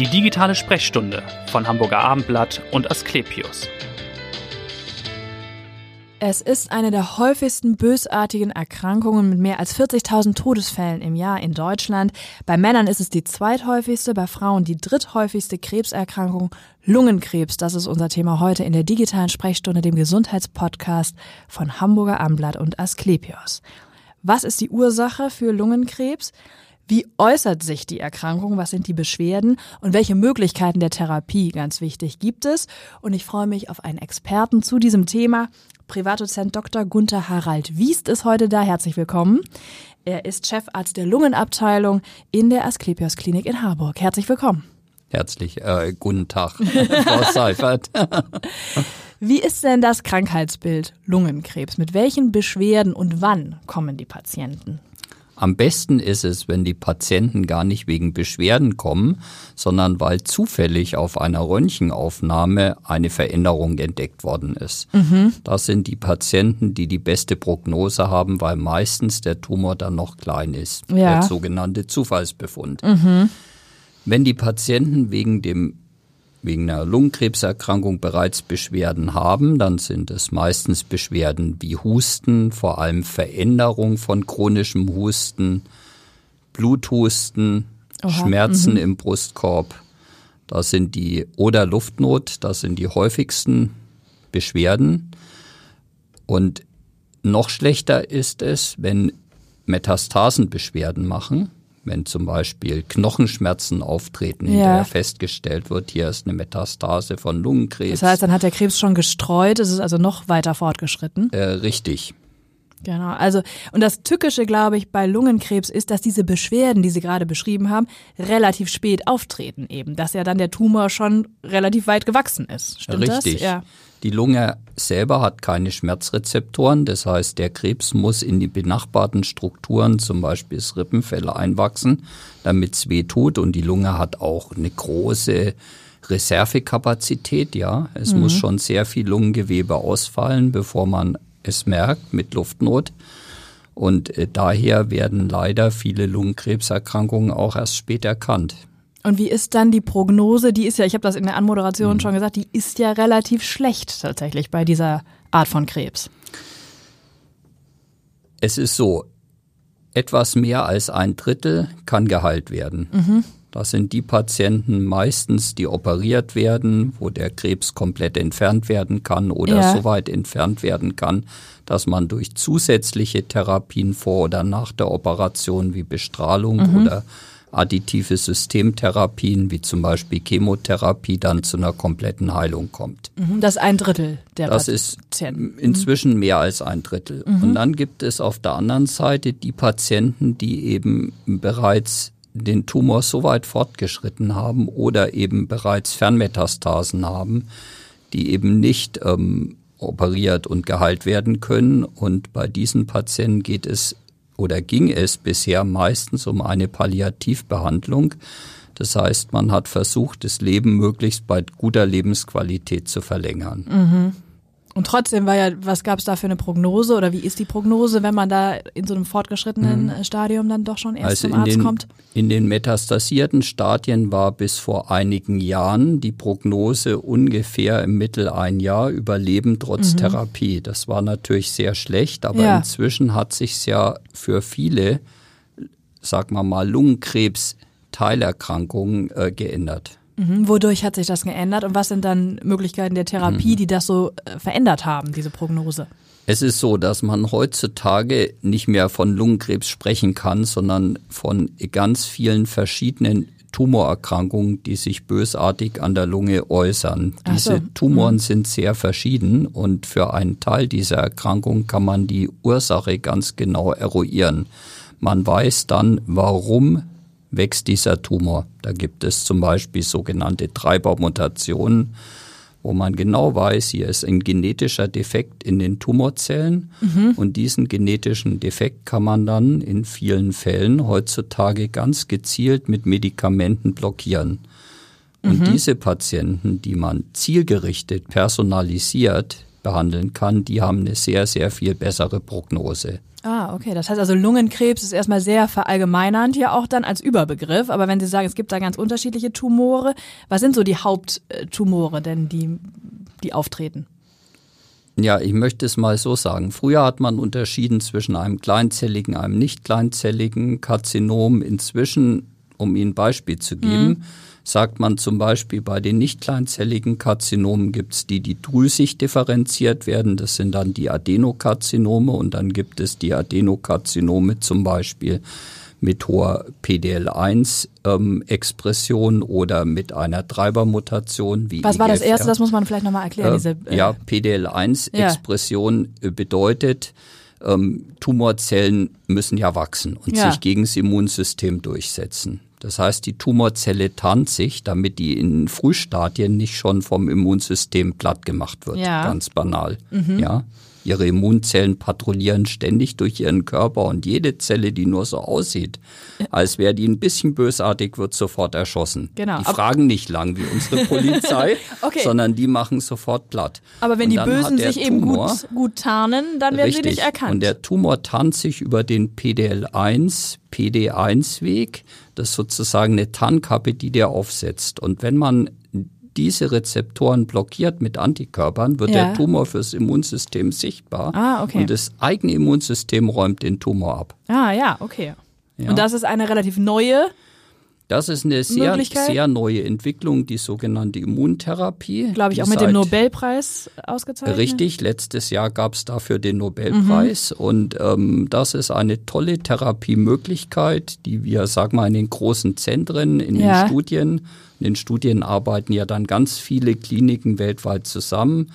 Die digitale Sprechstunde von Hamburger Abendblatt und Asklepios. Es ist eine der häufigsten bösartigen Erkrankungen mit mehr als 40.000 Todesfällen im Jahr in Deutschland. Bei Männern ist es die zweithäufigste, bei Frauen die dritthäufigste Krebserkrankung. Lungenkrebs, das ist unser Thema heute in der digitalen Sprechstunde, dem Gesundheitspodcast von Hamburger Abendblatt und Asklepios. Was ist die Ursache für Lungenkrebs? Wie äußert sich die Erkrankung? Was sind die Beschwerden? Und welche Möglichkeiten der Therapie, ganz wichtig, gibt es? Und ich freue mich auf einen Experten zu diesem Thema. Privatdozent Dr. Gunther Harald Wiest ist heute da. Herzlich willkommen. Er ist Chefarzt der Lungenabteilung in der Asklepios Klinik in Harburg. Herzlich willkommen. Herzlich, äh, guten Tag, Frau Seifert. Wie ist denn das Krankheitsbild Lungenkrebs? Mit welchen Beschwerden und wann kommen die Patienten? Am besten ist es, wenn die Patienten gar nicht wegen Beschwerden kommen, sondern weil zufällig auf einer Röntgenaufnahme eine Veränderung entdeckt worden ist. Mhm. Das sind die Patienten, die die beste Prognose haben, weil meistens der Tumor dann noch klein ist. Ja. Der sogenannte Zufallsbefund. Mhm. Wenn die Patienten wegen dem wegen einer Lungenkrebserkrankung bereits Beschwerden haben, dann sind es meistens Beschwerden wie Husten, vor allem Veränderung von chronischem Husten, Bluthusten, Oha, Schmerzen mhm. im Brustkorb. Das sind die oder Luftnot, das sind die häufigsten Beschwerden. Und noch schlechter ist es, wenn Metastasenbeschwerden machen wenn zum Beispiel Knochenschmerzen auftreten, ja. der festgestellt wird, hier ist eine Metastase von Lungenkrebs. Das heißt, dann hat der Krebs schon gestreut, es ist also noch weiter fortgeschritten. Äh, richtig. Genau, also und das Tückische, glaube ich, bei Lungenkrebs ist, dass diese Beschwerden, die Sie gerade beschrieben haben, relativ spät auftreten eben, dass ja dann der Tumor schon relativ weit gewachsen ist. Stimmt Richtig. das? Ja. Die Lunge selber hat keine Schmerzrezeptoren, das heißt, der Krebs muss in die benachbarten Strukturen, zum Beispiel das Rippenfell, einwachsen, damit es weh tut. Und die Lunge hat auch eine große Reservekapazität, ja. Es mhm. muss schon sehr viel Lungengewebe ausfallen, bevor man es merkt mit Luftnot. Und äh, daher werden leider viele Lungenkrebserkrankungen auch erst spät erkannt. Und wie ist dann die Prognose? Die ist ja, ich habe das in der Anmoderation mhm. schon gesagt, die ist ja relativ schlecht tatsächlich bei dieser Art von Krebs. Es ist so, etwas mehr als ein Drittel kann geheilt werden. Mhm. Das sind die Patienten meistens, die operiert werden, wo der Krebs komplett entfernt werden kann oder ja. so weit entfernt werden kann, dass man durch zusätzliche Therapien vor oder nach der Operation wie Bestrahlung mhm. oder additive Systemtherapien wie zum Beispiel Chemotherapie dann zu einer kompletten Heilung kommt. Mhm, das ist ein Drittel der Das Patienten. ist inzwischen mehr als ein Drittel. Mhm. Und dann gibt es auf der anderen Seite die Patienten, die eben bereits den Tumor so weit fortgeschritten haben oder eben bereits Fernmetastasen haben, die eben nicht ähm, operiert und geheilt werden können. Und bei diesen Patienten geht es oder ging es bisher meistens um eine Palliativbehandlung. Das heißt, man hat versucht, das Leben möglichst bei guter Lebensqualität zu verlängern. Mhm. Und trotzdem war ja, was gab es da für eine Prognose oder wie ist die Prognose, wenn man da in so einem fortgeschrittenen mhm. Stadium dann doch schon erst also zum Arzt den, kommt? In den metastasierten Stadien war bis vor einigen Jahren die Prognose ungefähr im Mittel ein Jahr Überleben trotz mhm. Therapie. Das war natürlich sehr schlecht, aber ja. inzwischen hat sich ja für viele, sag mal mal, Lungenkrebs-Teilerkrankungen äh, geändert. Mhm. Wodurch hat sich das geändert und was sind dann Möglichkeiten der Therapie, mhm. die das so äh, verändert haben, diese Prognose? Es ist so, dass man heutzutage nicht mehr von Lungenkrebs sprechen kann, sondern von ganz vielen verschiedenen Tumorerkrankungen, die sich bösartig an der Lunge äußern. Ach Diese so. Tumoren mhm. sind sehr verschieden und für einen Teil dieser Erkrankung kann man die Ursache ganz genau eruieren. Man weiß dann, warum wächst dieser Tumor. Da gibt es zum Beispiel sogenannte Treibermutationen, wo man genau weiß, hier ist ein genetischer Defekt in den Tumorzellen mhm. und diesen genetischen Defekt kann man dann in vielen Fällen heutzutage ganz gezielt mit Medikamenten blockieren. Und mhm. diese Patienten, die man zielgerichtet, personalisiert behandeln kann, die haben eine sehr, sehr viel bessere Prognose. Ah, okay. Das heißt also Lungenkrebs ist erstmal sehr verallgemeinernd ja auch dann als Überbegriff. Aber wenn Sie sagen, es gibt da ganz unterschiedliche Tumore, was sind so die Haupttumore denn, die, die auftreten? Ja, ich möchte es mal so sagen. Früher hat man unterschieden zwischen einem kleinzelligen, einem nicht kleinzelligen Karzinom. Inzwischen, um Ihnen ein Beispiel zu geben, mhm. Sagt man zum Beispiel bei den nicht kleinzelligen Karzinomen gibt es die, die drüsig differenziert werden. Das sind dann die Adenokarzinome und dann gibt es die Adenokarzinome zum Beispiel mit hoher PDL1-Expression ähm, oder mit einer Treibermutation wie Was war das erste? Das muss man vielleicht nochmal erklären. Äh, diese, äh, ja, PDL1-Expression ja. bedeutet, ähm, Tumorzellen müssen ja wachsen und ja. sich gegen das Immunsystem durchsetzen. Das heißt, die Tumorzelle tarnt sich, damit die in Frühstadien nicht schon vom Immunsystem platt gemacht wird. Ja. Ganz banal. Mhm. Ja. Ihre Immunzellen patrouillieren ständig durch ihren Körper und jede Zelle, die nur so aussieht, als wäre die ein bisschen bösartig, wird sofort erschossen. Genau. Die fragen nicht lang wie unsere Polizei, okay. sondern die machen sofort platt. Aber wenn die Bösen sich Tumor, eben gut, gut tarnen, dann werden richtig, sie nicht erkannt. Und der Tumor tarnt sich über den PDL1, PD1-Weg. Das ist sozusagen eine Tarnkappe, die der aufsetzt. Und wenn man diese Rezeptoren blockiert mit Antikörpern, wird ja. der Tumor fürs Immunsystem sichtbar. Ah, okay. Und das eigene Immunsystem räumt den Tumor ab. Ah, ja, okay. Ja. Und das ist eine relativ neue das ist eine sehr, sehr neue Entwicklung, die sogenannte Immuntherapie. Glaube ich auch mit dem Nobelpreis ausgezeichnet. Richtig, letztes Jahr gab es dafür den Nobelpreis mhm. und ähm, das ist eine tolle Therapiemöglichkeit, die wir, sag mal, in den großen Zentren, in ja. den Studien, in den Studien arbeiten ja dann ganz viele Kliniken weltweit zusammen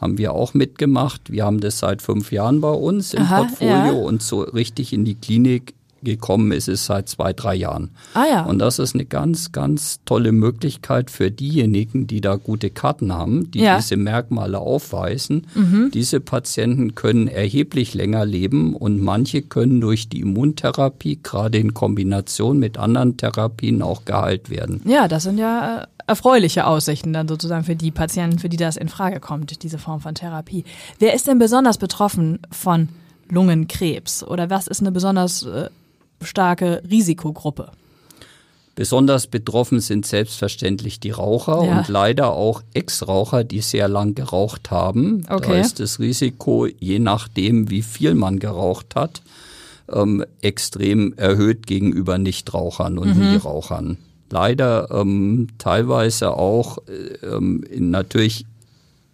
haben wir auch mitgemacht. Wir haben das seit fünf Jahren bei uns im Aha, Portfolio ja. und so richtig in die Klinik gekommen ist es seit zwei, drei Jahren. Ah ja. Und das ist eine ganz, ganz tolle Möglichkeit für diejenigen, die da gute Karten haben, die ja. diese Merkmale aufweisen. Mhm. Diese Patienten können erheblich länger leben und manche können durch die Immuntherapie, gerade in Kombination mit anderen Therapien, auch geheilt werden. Ja, das sind ja äh, erfreuliche Aussichten dann sozusagen für die Patienten, für die das in Frage kommt, diese Form von Therapie. Wer ist denn besonders betroffen von Lungenkrebs? Oder was ist eine besonders äh, starke Risikogruppe. Besonders betroffen sind selbstverständlich die Raucher ja. und leider auch Ex-Raucher, die sehr lang geraucht haben. Okay. Da ist das Risiko, je nachdem, wie viel man geraucht hat, ähm, extrem erhöht gegenüber Nichtrauchern und mhm. Nie-Rauchern. Leider ähm, teilweise auch äh, ähm, natürlich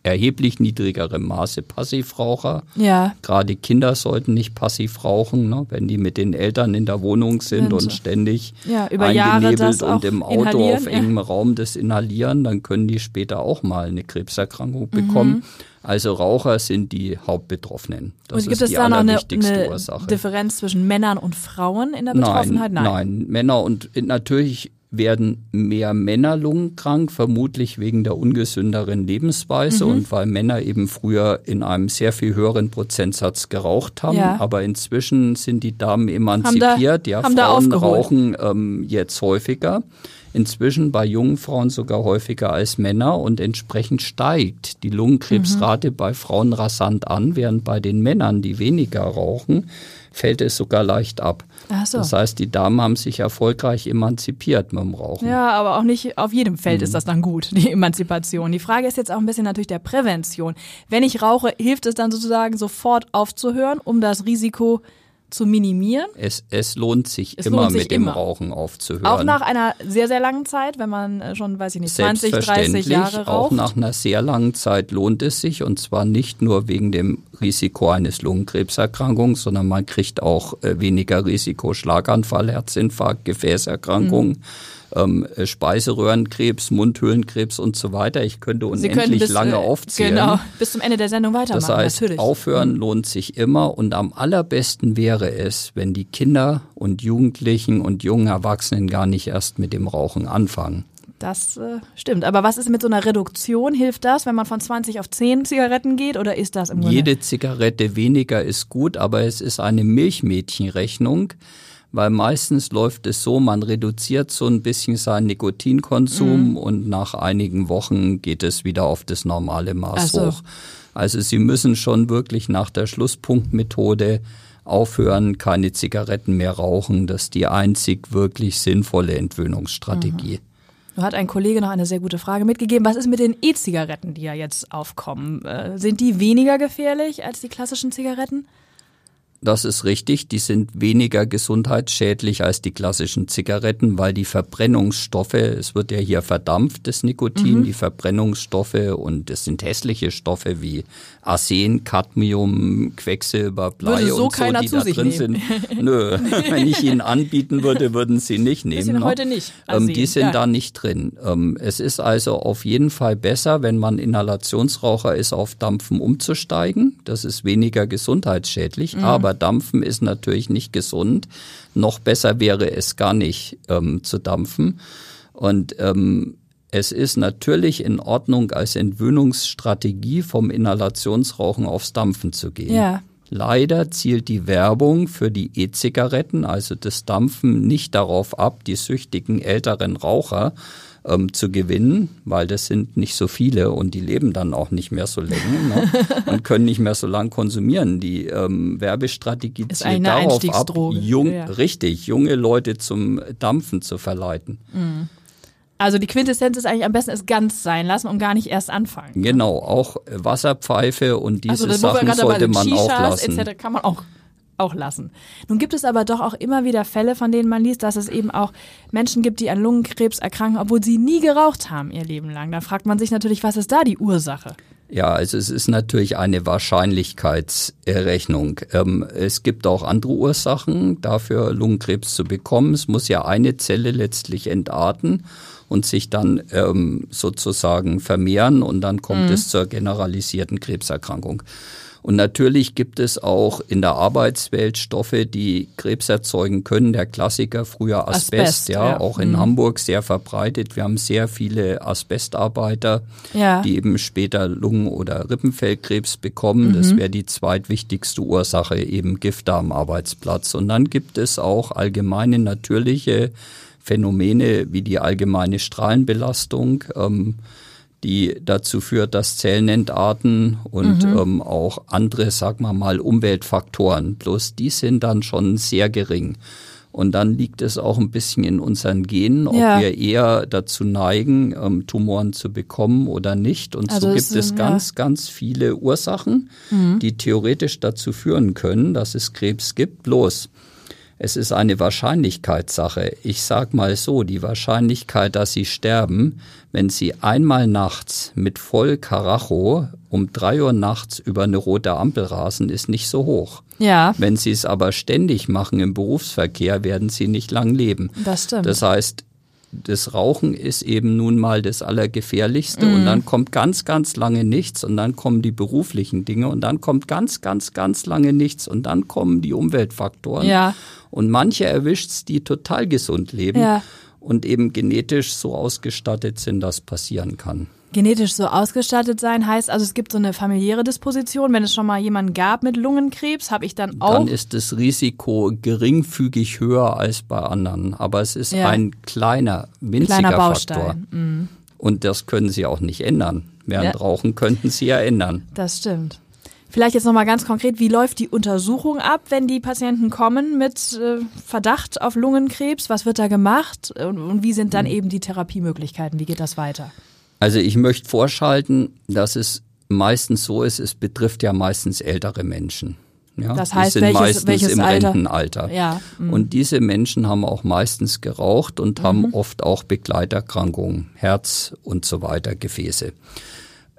erheblich niedrigerem Maße Passivraucher. Ja. Gerade Kinder sollten nicht passiv rauchen, ne? wenn die mit den Eltern in der Wohnung sind und, und ständig ja, eingenebelt und im Auto auf engem ja. Raum das inhalieren, dann können die später auch mal eine Krebserkrankung bekommen. Mhm. Also Raucher sind die Hauptbetroffenen. Das und gibt es da noch eine, eine Differenz zwischen Männern und Frauen in der Betroffenheit? Nein, nein, nein. Männer und natürlich werden mehr Männer lungenkrank, vermutlich wegen der ungesünderen Lebensweise mhm. und weil Männer eben früher in einem sehr viel höheren Prozentsatz geraucht haben. Ja. Aber inzwischen sind die Damen emanzipiert. Da, ja, Frauen rauchen ähm, jetzt häufiger. Inzwischen bei jungen Frauen sogar häufiger als Männer und entsprechend steigt die Lungenkrebsrate mhm. bei Frauen rasant an, während bei den Männern, die weniger rauchen, fällt es sogar leicht ab. So. Das heißt, die Damen haben sich erfolgreich emanzipiert mit dem Rauchen. Ja, aber auch nicht auf jedem Feld mhm. ist das dann gut, die Emanzipation. Die Frage ist jetzt auch ein bisschen natürlich der Prävention. Wenn ich rauche, hilft es dann sozusagen sofort aufzuhören, um das Risiko zu minimieren? Es, es lohnt sich es immer lohnt sich mit immer. dem Rauchen aufzuhören. Auch nach einer sehr, sehr langen Zeit, wenn man äh, schon, weiß ich nicht, 20, 30 Jahre raucht? Auch nach einer sehr langen Zeit lohnt es sich und zwar nicht nur wegen dem Risiko eines Lungenkrebserkrankungen, sondern man kriegt auch äh, weniger Risiko Schlaganfall, Herzinfarkt, Gefäßerkrankungen. Mhm ähm, Speiseröhrenkrebs, Mundhöhlenkrebs und so weiter. Ich könnte unendlich bis, lange äh, aufzählen. Genau, bis zum Ende der Sendung weitermachen. Das heißt, natürlich. aufhören mhm. lohnt sich immer und am allerbesten wäre es, wenn die Kinder und Jugendlichen und jungen Erwachsenen gar nicht erst mit dem Rauchen anfangen. Das äh, stimmt. Aber was ist mit so einer Reduktion? Hilft das, wenn man von 20 auf 10 Zigaretten geht oder ist das im Grunde? Jede Zigarette weniger ist gut, aber es ist eine Milchmädchenrechnung weil meistens läuft es so, man reduziert so ein bisschen seinen Nikotinkonsum mhm. und nach einigen Wochen geht es wieder auf das normale Maß so. hoch. Also Sie müssen schon wirklich nach der Schlusspunktmethode aufhören, keine Zigaretten mehr rauchen. Das ist die einzig wirklich sinnvolle Entwöhnungsstrategie. Mhm. Du hat ein Kollege noch eine sehr gute Frage mitgegeben. Was ist mit den E-Zigaretten, die ja jetzt aufkommen? Äh, sind die weniger gefährlich als die klassischen Zigaretten? Das ist richtig. Die sind weniger gesundheitsschädlich als die klassischen Zigaretten, weil die Verbrennungsstoffe, es wird ja hier verdampft, das Nikotin, mhm. die Verbrennungsstoffe und es sind hässliche Stoffe wie Arsen, Cadmium, Quecksilber, Blei so und so, die da drin nehmen. sind. Nö, wenn ich ihnen anbieten würde, würden sie nicht nehmen. Sind heute nicht. Ähm, die sind ja. da nicht drin. Ähm, es ist also auf jeden Fall besser, wenn man Inhalationsraucher ist, auf Dampfen umzusteigen. Das ist weniger gesundheitsschädlich, mhm. aber Dampfen ist natürlich nicht gesund. Noch besser wäre es gar nicht ähm, zu dampfen. Und ähm, es ist natürlich in Ordnung, als Entwöhnungsstrategie vom Inhalationsrauchen aufs Dampfen zu gehen. Ja. Leider zielt die Werbung für die E-Zigaretten, also das Dampfen, nicht darauf ab, die süchtigen älteren Raucher ähm, zu gewinnen, weil das sind nicht so viele und die leben dann auch nicht mehr so lange ne? und können nicht mehr so lang konsumieren. Die ähm, Werbestrategie ist zielt darauf ab, jung, ja. richtig, junge Leute zum Dampfen zu verleiten. Mhm. Also die Quintessenz ist eigentlich am besten es ganz sein lassen und gar nicht erst anfangen. Ne? Genau, auch Wasserpfeife und diese also, Sachen sollte man auch lassen. Etc. kann man auch auch lassen. Nun gibt es aber doch auch immer wieder Fälle, von denen man liest, dass es eben auch Menschen gibt, die an Lungenkrebs erkranken, obwohl sie nie geraucht haben ihr Leben lang. Da fragt man sich natürlich, was ist da die Ursache? Ja, also es ist natürlich eine Wahrscheinlichkeitserrechnung. Ähm, es gibt auch andere Ursachen dafür, Lungenkrebs zu bekommen. Es muss ja eine Zelle letztlich entarten und sich dann ähm, sozusagen vermehren und dann kommt mhm. es zur generalisierten Krebserkrankung. Und natürlich gibt es auch in der Arbeitswelt Stoffe, die Krebs erzeugen können. Der Klassiker früher Asbest, Asbest ja, ja, auch in mhm. Hamburg sehr verbreitet. Wir haben sehr viele Asbestarbeiter, ja. die eben später Lungen- oder Rippenfellkrebs bekommen. Mhm. Das wäre die zweitwichtigste Ursache, eben Gifte am Arbeitsplatz. Und dann gibt es auch allgemeine natürliche Phänomene wie die allgemeine Strahlenbelastung. Ähm, die dazu führt, dass Zellen entarten und mhm. ähm, auch andere, sag mal mal, Umweltfaktoren. Bloß die sind dann schon sehr gering. Und dann liegt es auch ein bisschen in unseren Genen, ob ja. wir eher dazu neigen, ähm, Tumoren zu bekommen oder nicht. Und also so gibt es ganz, ja. ganz viele Ursachen, mhm. die theoretisch dazu führen können, dass es Krebs gibt. Bloß es ist eine Wahrscheinlichkeitssache. Ich sag mal so, die Wahrscheinlichkeit, dass sie sterben, wenn sie einmal nachts mit voll Karacho um drei Uhr nachts über eine rote Ampel rasen, ist nicht so hoch. Ja. Wenn sie es aber ständig machen im Berufsverkehr, werden sie nicht lang leben. Das stimmt. Das heißt, das Rauchen ist eben nun mal das Allergefährlichste mm. und dann kommt ganz, ganz lange nichts und dann kommen die beruflichen Dinge und dann kommt ganz, ganz, ganz lange nichts und dann kommen die Umweltfaktoren. Ja. Und manche erwischt's, die total gesund leben ja. und eben genetisch so ausgestattet sind, dass passieren kann. Genetisch so ausgestattet sein heißt also, es gibt so eine familiäre Disposition. Wenn es schon mal jemanden gab mit Lungenkrebs, habe ich dann auch. Dann ist das Risiko geringfügig höher als bei anderen. Aber es ist ja. ein kleiner, winziger kleiner Faktor. Mhm. Und das können Sie auch nicht ändern. Während ja. Rauchen könnten Sie ja ändern. Das stimmt. Vielleicht jetzt nochmal ganz konkret, wie läuft die Untersuchung ab, wenn die Patienten kommen mit äh, Verdacht auf Lungenkrebs? Was wird da gemacht und, und wie sind dann mhm. eben die Therapiemöglichkeiten? Wie geht das weiter? Also ich möchte vorschalten, dass es meistens so ist, es betrifft ja meistens ältere Menschen. Ja, das heißt, die sind welches, meistens welches im Alter? Rentenalter. Ja, mhm. und diese Menschen haben auch meistens geraucht und haben mhm. oft auch Begleiterkrankungen, Herz und so weiter, Gefäße.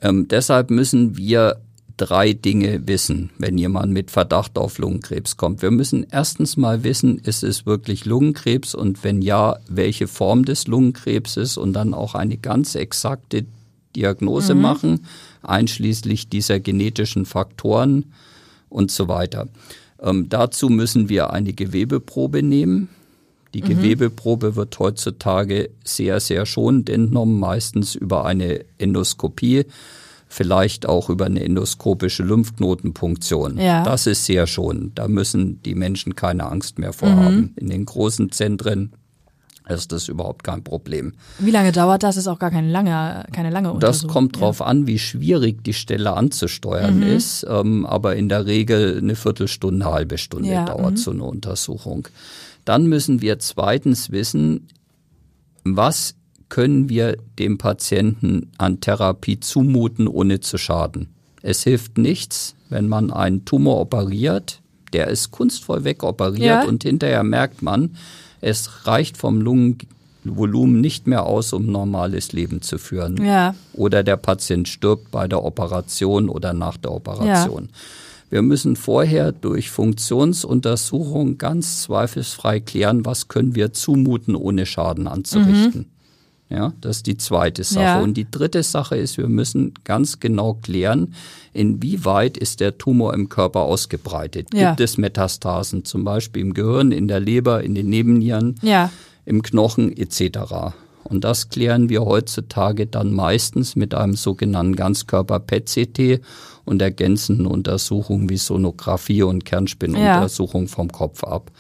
Ähm, deshalb müssen wir drei Dinge wissen, wenn jemand mit Verdacht auf Lungenkrebs kommt. Wir müssen erstens mal wissen, ist es wirklich Lungenkrebs und wenn ja, welche Form des Lungenkrebses und dann auch eine ganz exakte Diagnose mhm. machen, einschließlich dieser genetischen Faktoren und so weiter. Ähm, dazu müssen wir eine Gewebeprobe nehmen. Die mhm. Gewebeprobe wird heutzutage sehr, sehr schonend entnommen, meistens über eine Endoskopie vielleicht auch über eine endoskopische Lymphknotenpunktion. Ja. Das ist sehr schon. Da müssen die Menschen keine Angst mehr vorhaben. Mhm. In den großen Zentren ist das überhaupt kein Problem. Wie lange dauert das? Ist auch gar keine lange, keine lange Untersuchung. Das kommt drauf ja. an, wie schwierig die Stelle anzusteuern mhm. ist. Ähm, aber in der Regel eine Viertelstunde, eine halbe Stunde ja, dauert mhm. so eine Untersuchung. Dann müssen wir zweitens wissen, was können wir dem Patienten an Therapie zumuten, ohne zu schaden. Es hilft nichts, wenn man einen Tumor operiert, der ist kunstvoll wegoperiert ja. und hinterher merkt man, es reicht vom Lungenvolumen nicht mehr aus, um normales Leben zu führen. Ja. Oder der Patient stirbt bei der Operation oder nach der Operation. Ja. Wir müssen vorher durch Funktionsuntersuchung ganz zweifelsfrei klären, was können wir zumuten, ohne Schaden anzurichten. Mhm. Ja, das ist die zweite Sache. Ja. Und die dritte Sache ist, wir müssen ganz genau klären, inwieweit ist der Tumor im Körper ausgebreitet. Ja. Gibt es Metastasen, zum Beispiel im Gehirn, in der Leber, in den Nebennieren, ja. im Knochen etc. Und das klären wir heutzutage dann meistens mit einem sogenannten Ganzkörper-PET-CT und ergänzenden Untersuchungen wie Sonographie und Kernspinnuntersuchung vom Kopf ab.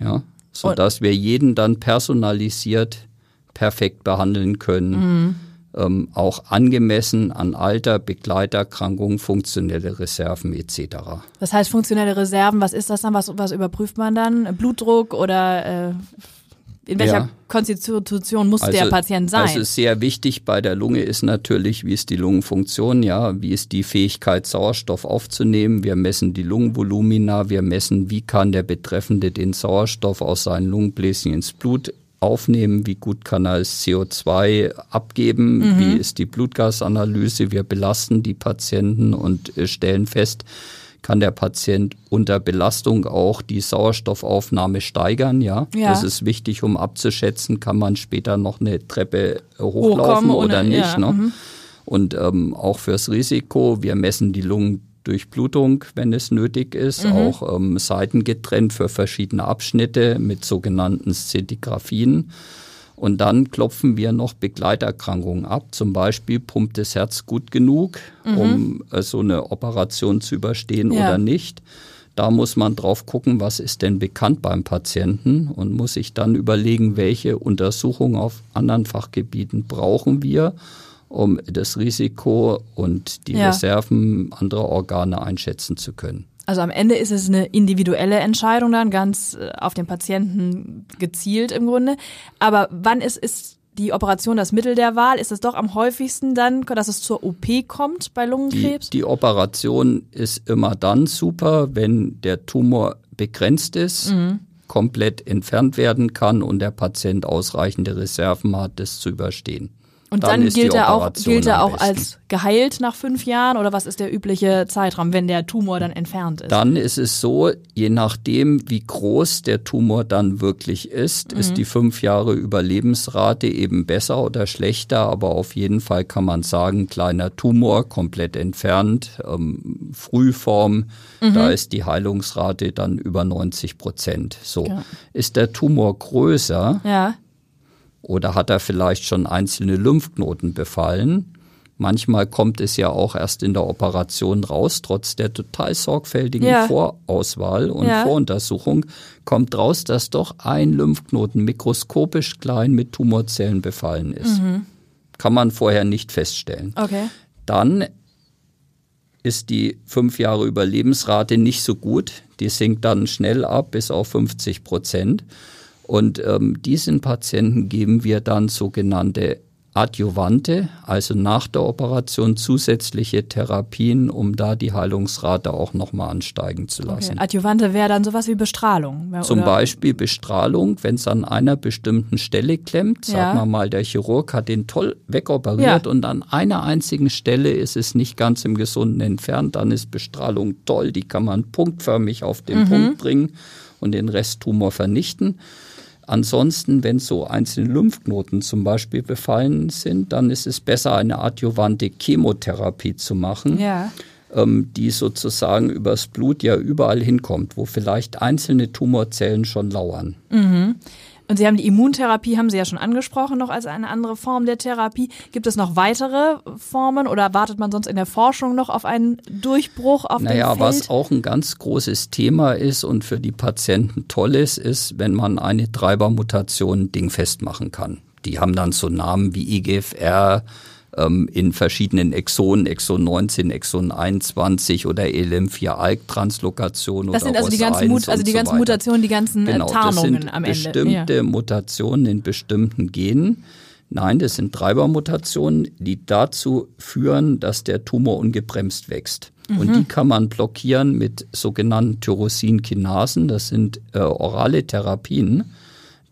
Ja, sodass wir jeden dann personalisiert perfekt behandeln können. Mhm. Ähm, auch angemessen an Alter, Begleiterkrankungen, funktionelle Reserven etc. Das heißt funktionelle Reserven, was ist das dann? Was, was überprüft man dann? Blutdruck oder äh, in welcher ja. Konstitution muss also, der Patient sein? Also sehr wichtig bei der Lunge ist natürlich, wie ist die Lungenfunktion, ja, wie ist die Fähigkeit, Sauerstoff aufzunehmen. Wir messen die Lungenvolumina, wir messen, wie kann der Betreffende den Sauerstoff aus seinen Lungenbläschen ins Blut aufnehmen, wie gut kann er das CO2 abgeben, mhm. wie ist die Blutgasanalyse. Wir belasten die Patienten und äh, stellen fest, kann der Patient unter Belastung auch die Sauerstoffaufnahme steigern. Ja, ja. das ist wichtig, um abzuschätzen, kann man später noch eine Treppe hochlaufen Hochkommen oder nicht. Ja. Ne? Mhm. Und ähm, auch fürs Risiko, wir messen die Lungen Durchblutung, wenn es nötig ist, mhm. auch ähm, Seiten getrennt für verschiedene Abschnitte mit sogenannten Szintigraphien. Und dann klopfen wir noch Begleiterkrankungen ab. Zum Beispiel pumpt das Herz gut genug, mhm. um äh, so eine Operation zu überstehen ja. oder nicht. Da muss man drauf gucken, was ist denn bekannt beim Patienten und muss sich dann überlegen, welche Untersuchungen auf anderen Fachgebieten brauchen wir um das Risiko und die ja. Reserven anderer Organe einschätzen zu können. Also am Ende ist es eine individuelle Entscheidung dann, ganz äh, auf den Patienten gezielt im Grunde. Aber wann ist, ist die Operation das Mittel der Wahl? Ist es doch am häufigsten dann, dass es zur OP kommt bei Lungenkrebs? Die, die Operation ist immer dann super, wenn der Tumor begrenzt ist. Mhm komplett entfernt werden kann und der Patient ausreichende Reserven hat, das zu überstehen. Und dann, dann gilt er auch, gilt er auch als geheilt nach fünf Jahren oder was ist der übliche Zeitraum, wenn der Tumor dann entfernt ist? Dann ist es so, je nachdem, wie groß der Tumor dann wirklich ist, mhm. ist die fünf Jahre Überlebensrate eben besser oder schlechter, aber auf jeden Fall kann man sagen, kleiner Tumor, komplett entfernt, ähm, Frühform, mhm. da ist die Heilungsrate dann über 90 Prozent. So. Ja. Ist der Tumor größer, ja oder hat er vielleicht schon einzelne Lymphknoten befallen? Manchmal kommt es ja auch erst in der Operation raus, trotz der total sorgfältigen ja. Vorauswahl und ja. Voruntersuchung kommt raus, dass doch ein Lymphknoten mikroskopisch klein mit Tumorzellen befallen ist. Mhm. Kann man vorher nicht feststellen. Okay. Dann ist die fünf Jahre Überlebensrate nicht so gut. Die sinkt dann schnell ab bis auf 50 Prozent. Und ähm, diesen Patienten geben wir dann sogenannte Adjuvante, also nach der Operation zusätzliche Therapien, um da die Heilungsrate auch nochmal ansteigen zu lassen. Okay. Adjuvante wäre dann sowas wie Bestrahlung. Oder? Zum Beispiel Bestrahlung, wenn es an einer bestimmten Stelle klemmt, ja. sagen wir mal, der Chirurg hat den toll wegoperiert ja. und an einer einzigen Stelle ist es nicht ganz im Gesunden entfernt, dann ist Bestrahlung toll, die kann man punktförmig auf den mhm. Punkt bringen und den Resttumor vernichten. Ansonsten, wenn so einzelne Lymphknoten zum Beispiel befallen sind, dann ist es besser, eine adjuvante Chemotherapie zu machen, ja. ähm, die sozusagen übers Blut ja überall hinkommt, wo vielleicht einzelne Tumorzellen schon lauern. Mhm. Und Sie haben die Immuntherapie, haben Sie ja schon angesprochen, noch als eine andere Form der Therapie. Gibt es noch weitere Formen oder wartet man sonst in der Forschung noch auf einen Durchbruch auf naja, dem Feld? was auch ein ganz großes Thema ist und für die Patienten toll ist, ist, wenn man eine Treibermutation dingfest machen kann. Die haben dann so Namen wie IGFR, ähm, in verschiedenen Exonen, Exon 19, Exon 21 oder ELM4-ALK-Translokation Das sind also die ganzen, Mut also die ganzen so Mutationen, die ganzen genau, Tarnungen das sind am Ende. Bestimmte ja. Mutationen in bestimmten Genen. Nein, das sind Treibermutationen, die dazu führen, dass der Tumor ungebremst wächst. Mhm. Und die kann man blockieren mit sogenannten Tyrosinkinasen. Das sind äh, orale Therapien.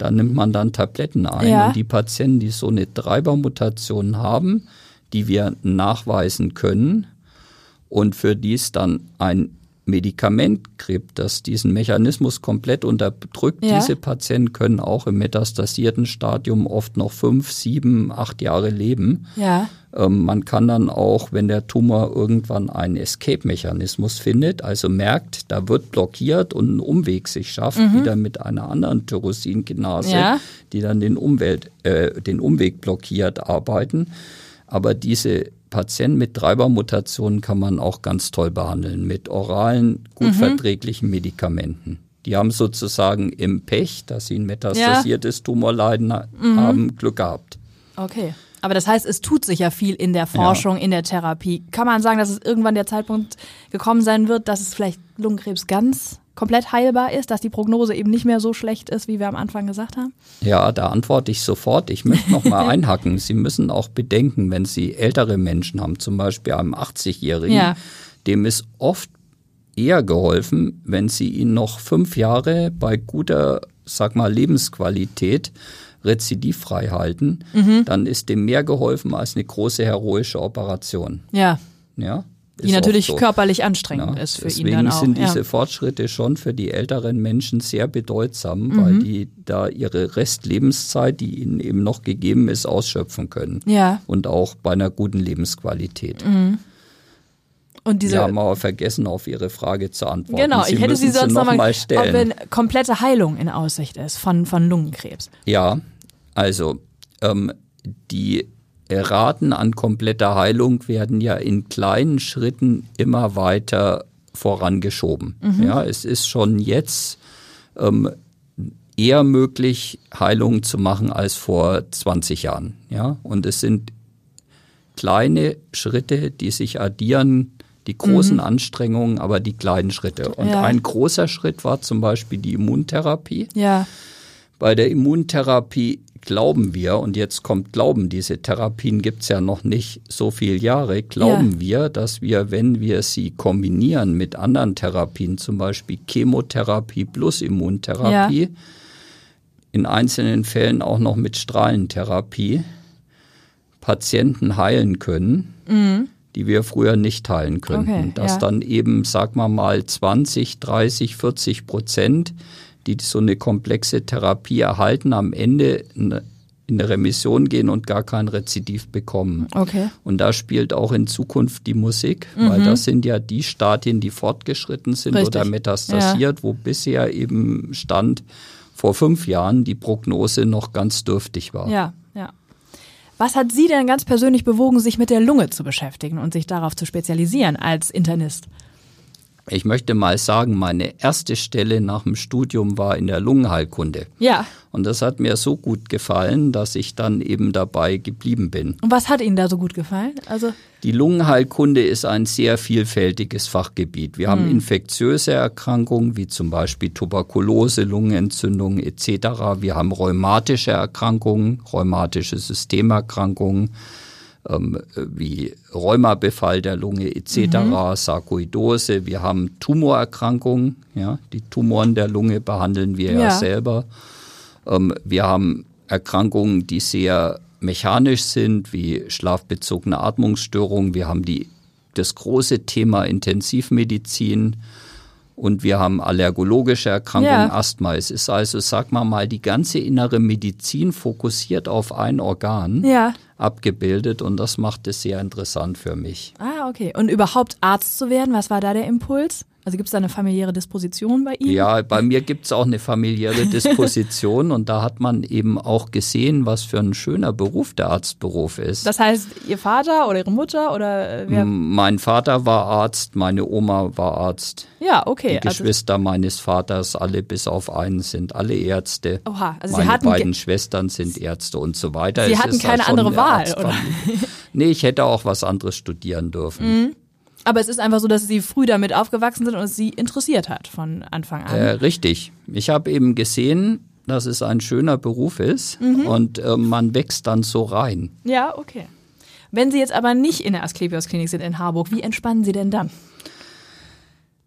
Da nimmt man dann Tabletten ein. Ja. Und die Patienten, die so eine Treibermutation haben, die wir nachweisen können und für die es dann ein Medikament gibt, das diesen Mechanismus komplett unterdrückt. Ja. Diese Patienten können auch im metastasierten Stadium oft noch fünf, sieben, acht Jahre leben. Ja. Ähm, man kann dann auch, wenn der Tumor irgendwann einen Escape-Mechanismus findet, also merkt, da wird blockiert und ein Umweg sich schafft, mhm. wieder mit einer anderen Tyrosinkinase, ja. die dann den, Umwelt, äh, den Umweg blockiert, arbeiten. Aber diese Patienten mit Treibermutationen kann man auch ganz toll behandeln mit oralen, gut mhm. verträglichen Medikamenten. Die haben sozusagen im Pech, dass sie ein metastasiertes ja. Tumorleiden mhm. haben, Glück gehabt. Okay. Aber das heißt, es tut sich ja viel in der Forschung, ja. in der Therapie. Kann man sagen, dass es irgendwann der Zeitpunkt gekommen sein wird, dass es vielleicht Lungenkrebs ganz komplett heilbar ist, dass die Prognose eben nicht mehr so schlecht ist, wie wir am Anfang gesagt haben? Ja, da antworte ich sofort. Ich möchte noch mal einhacken. Sie müssen auch bedenken, wenn Sie ältere Menschen haben, zum Beispiel einem 80-Jährigen, ja. dem ist oft eher geholfen, wenn Sie ihn noch fünf Jahre bei guter, sag mal, Lebensqualität rezidivfrei halten, mhm. dann ist dem mehr geholfen als eine große heroische Operation. Ja. Ja. Die natürlich so. körperlich anstrengend ja, ist für ihn dann auch. Deswegen sind diese ja. Fortschritte schon für die älteren Menschen sehr bedeutsam, mhm. weil die da ihre Restlebenszeit, die ihnen eben noch gegeben ist, ausschöpfen können. Ja. Und auch bei einer guten Lebensqualität. Mhm. Und diese, haben aber vergessen, auf Ihre Frage zu antworten. Genau, Sie ich hätte Sie sonst noch mal stellen. ob eine komplette Heilung in Aussicht ist von, von Lungenkrebs. Ja, also ähm, die Raten an kompletter Heilung werden ja in kleinen Schritten immer weiter vorangeschoben. Mhm. Ja, es ist schon jetzt ähm, eher möglich, Heilung zu machen als vor 20 Jahren. Ja, und es sind kleine Schritte, die sich addieren, die großen mhm. Anstrengungen, aber die kleinen Schritte. Und ja. ein großer Schritt war zum Beispiel die Immuntherapie. Ja. Bei der Immuntherapie glauben wir, und jetzt kommt Glauben, diese Therapien gibt's ja noch nicht so viele Jahre, glauben ja. wir, dass wir, wenn wir sie kombinieren mit anderen Therapien, zum Beispiel Chemotherapie plus Immuntherapie, ja. in einzelnen Fällen auch noch mit Strahlentherapie, Patienten heilen können, mhm. die wir früher nicht heilen könnten. Okay, dass ja. dann eben, sag mal mal, 20, 30, 40 Prozent die so eine komplexe Therapie erhalten, am Ende in eine Remission gehen und gar kein Rezidiv bekommen. Okay. Und da spielt auch in Zukunft die Musik, mhm. weil das sind ja die Stadien, die fortgeschritten sind Richtig. oder metastasiert, ja. wo bisher eben stand vor fünf Jahren die Prognose noch ganz dürftig war. Ja, ja. Was hat Sie denn ganz persönlich bewogen, sich mit der Lunge zu beschäftigen und sich darauf zu spezialisieren als Internist? Ich möchte mal sagen, meine erste Stelle nach dem Studium war in der Lungenheilkunde. Ja. Und das hat mir so gut gefallen, dass ich dann eben dabei geblieben bin. Und was hat Ihnen da so gut gefallen? Also die Lungenheilkunde ist ein sehr vielfältiges Fachgebiet. Wir hm. haben infektiöse Erkrankungen wie zum Beispiel Tuberkulose, Lungenentzündung etc. Wir haben rheumatische Erkrankungen, rheumatische Systemerkrankungen ähm, wie Rheumabefall der Lunge etc., mhm. Sarkoidose. Wir haben Tumorerkrankungen, ja, die Tumoren der Lunge behandeln wir ja, ja selber. Ähm, wir haben Erkrankungen, die sehr mechanisch sind, wie schlafbezogene Atmungsstörungen. Wir haben die, das große Thema Intensivmedizin und wir haben allergologische Erkrankungen, ja. Asthma. Es ist also, sag mal mal, die ganze innere Medizin fokussiert auf ein Organ. Ja abgebildet und das macht es sehr interessant für mich. Ah, okay. Und überhaupt Arzt zu werden, was war da der Impuls? Also gibt es da eine familiäre Disposition bei Ihnen? Ja, bei mir gibt es auch eine familiäre Disposition und da hat man eben auch gesehen, was für ein schöner Beruf der Arztberuf ist. Das heißt, Ihr Vater oder Ihre Mutter oder äh, wer? Mein Vater war Arzt, meine Oma war Arzt. Ja, okay. Die also Geschwister meines Vaters, alle bis auf einen, sind alle Ärzte. Oha, also meine Sie hatten beiden Schwestern sind Ärzte und so weiter. Sie es hatten keine andere Wahl, oder? Nee, ich hätte auch was anderes studieren dürfen. Mhm. Aber es ist einfach so, dass Sie früh damit aufgewachsen sind und es Sie interessiert hat von Anfang an. Äh, richtig. Ich habe eben gesehen, dass es ein schöner Beruf ist mhm. und äh, man wächst dann so rein. Ja, okay. Wenn Sie jetzt aber nicht in der Asklepios Klinik sind in Harburg, wie entspannen Sie denn dann?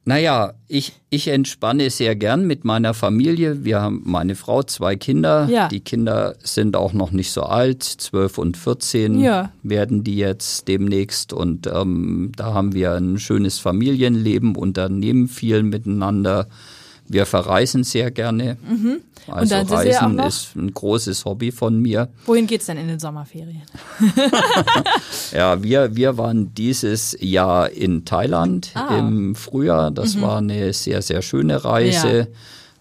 Naja, ich, ich entspanne sehr gern mit meiner Familie. Wir haben meine Frau, zwei Kinder. Ja. Die Kinder sind auch noch nicht so alt, zwölf und vierzehn ja. werden die jetzt demnächst. Und ähm, da haben wir ein schönes Familienleben, unternehmen viel miteinander. Wir verreisen sehr gerne. Mhm. Also Reisen ist ein großes Hobby von mir. Wohin geht's denn in den Sommerferien? ja, wir, wir waren dieses Jahr in Thailand ah. im Frühjahr. Das mhm. war eine sehr, sehr schöne Reise.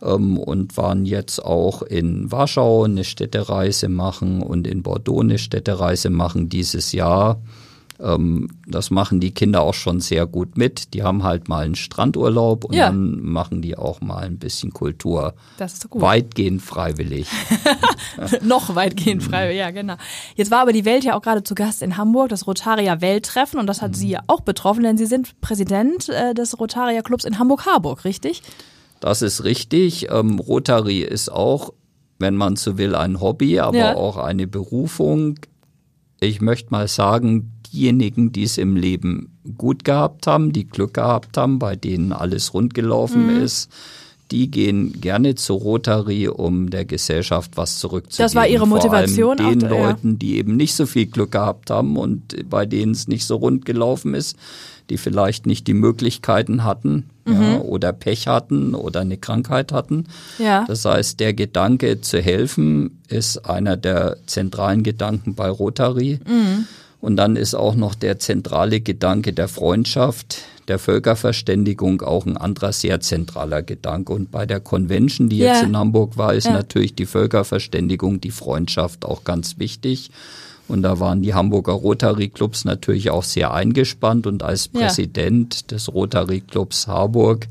Ja. Ähm, und waren jetzt auch in Warschau eine Städtereise machen und in Bordeaux eine Städtereise machen dieses Jahr. Ähm, das machen die Kinder auch schon sehr gut mit. Die haben halt mal einen Strandurlaub und ja. dann machen die auch mal ein bisschen Kultur. Das ist so gut. Weitgehend freiwillig. Noch weitgehend freiwillig, ja, genau. Jetzt war aber die Welt ja auch gerade zu Gast in Hamburg, das Rotaria Welttreffen und das hat mhm. Sie ja auch betroffen, denn Sie sind Präsident äh, des Rotaria Clubs in Hamburg-Harburg, richtig? Das ist richtig. Ähm, Rotary ist auch, wenn man so will, ein Hobby, aber ja. auch eine Berufung. Ich möchte mal sagen, diejenigen, die es im Leben gut gehabt haben, die Glück gehabt haben, bei denen alles rund gelaufen mhm. ist, die gehen gerne zu Rotary, um der Gesellschaft was zurückzugeben. Das war ihre Motivation. Vor allem den auch, Leuten, die eben nicht so viel Glück gehabt haben und bei denen es nicht so rund gelaufen ist, die vielleicht nicht die Möglichkeiten hatten mhm. ja, oder Pech hatten oder eine Krankheit hatten. Ja. Das heißt, der Gedanke zu helfen ist einer der zentralen Gedanken bei Rotary. Mhm. Und dann ist auch noch der zentrale Gedanke der Freundschaft, der Völkerverständigung auch ein anderer sehr zentraler Gedanke. Und bei der Convention, die ja. jetzt in Hamburg war, ist ja. natürlich die Völkerverständigung, die Freundschaft auch ganz wichtig. Und da waren die Hamburger Rotary Clubs natürlich auch sehr eingespannt. Und als Präsident ja. des Rotary Clubs Harburg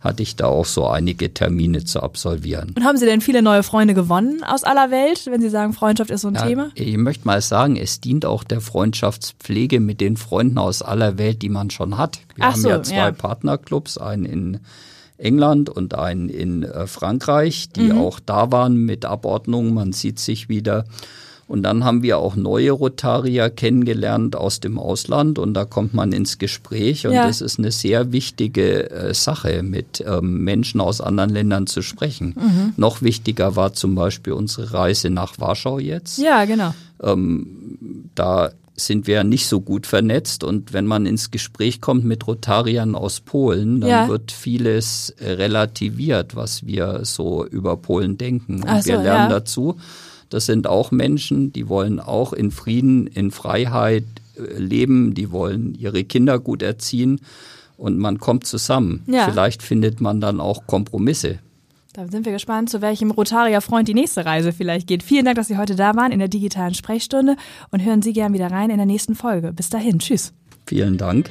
hatte ich da auch so einige Termine zu absolvieren. Und haben Sie denn viele neue Freunde gewonnen aus aller Welt, wenn Sie sagen, Freundschaft ist so ein ja, Thema? Ich möchte mal sagen, es dient auch der Freundschaftspflege mit den Freunden aus aller Welt, die man schon hat. Wir Ach haben so, ja zwei ja. Partnerclubs, einen in England und einen in äh, Frankreich, die Mhm. auch da waren mit Abordnung. Man sieht sich wieder. Und dann haben wir auch neue Rotarier kennengelernt aus dem Ausland und da kommt man ins Gespräch und Ja. das ist eine sehr wichtige äh, Sache, mit ähm, Menschen aus anderen Ländern zu sprechen. Mhm. Noch wichtiger war zum Beispiel unsere Reise nach Warschau jetzt. Ja, genau. Ähm, da sind wir nicht so gut vernetzt und wenn man ins Gespräch kommt mit Rotariern aus Polen, dann Ja. wird vieles relativiert, was wir so über Polen denken. Und so, wir lernen ja. dazu, das sind auch Menschen, die wollen auch in Frieden, in Freiheit äh, leben, die wollen ihre Kinder gut erziehen und man kommt zusammen. Ja. Vielleicht findet man dann auch Kompromisse. Da sind wir gespannt, zu welchem Rotarier-Freund die nächste Reise vielleicht geht. Vielen Dank, dass Sie heute da waren in der digitalen Sprechstunde und hören Sie gern wieder rein in der nächsten Folge. Bis dahin, tschüss. Vielen Dank.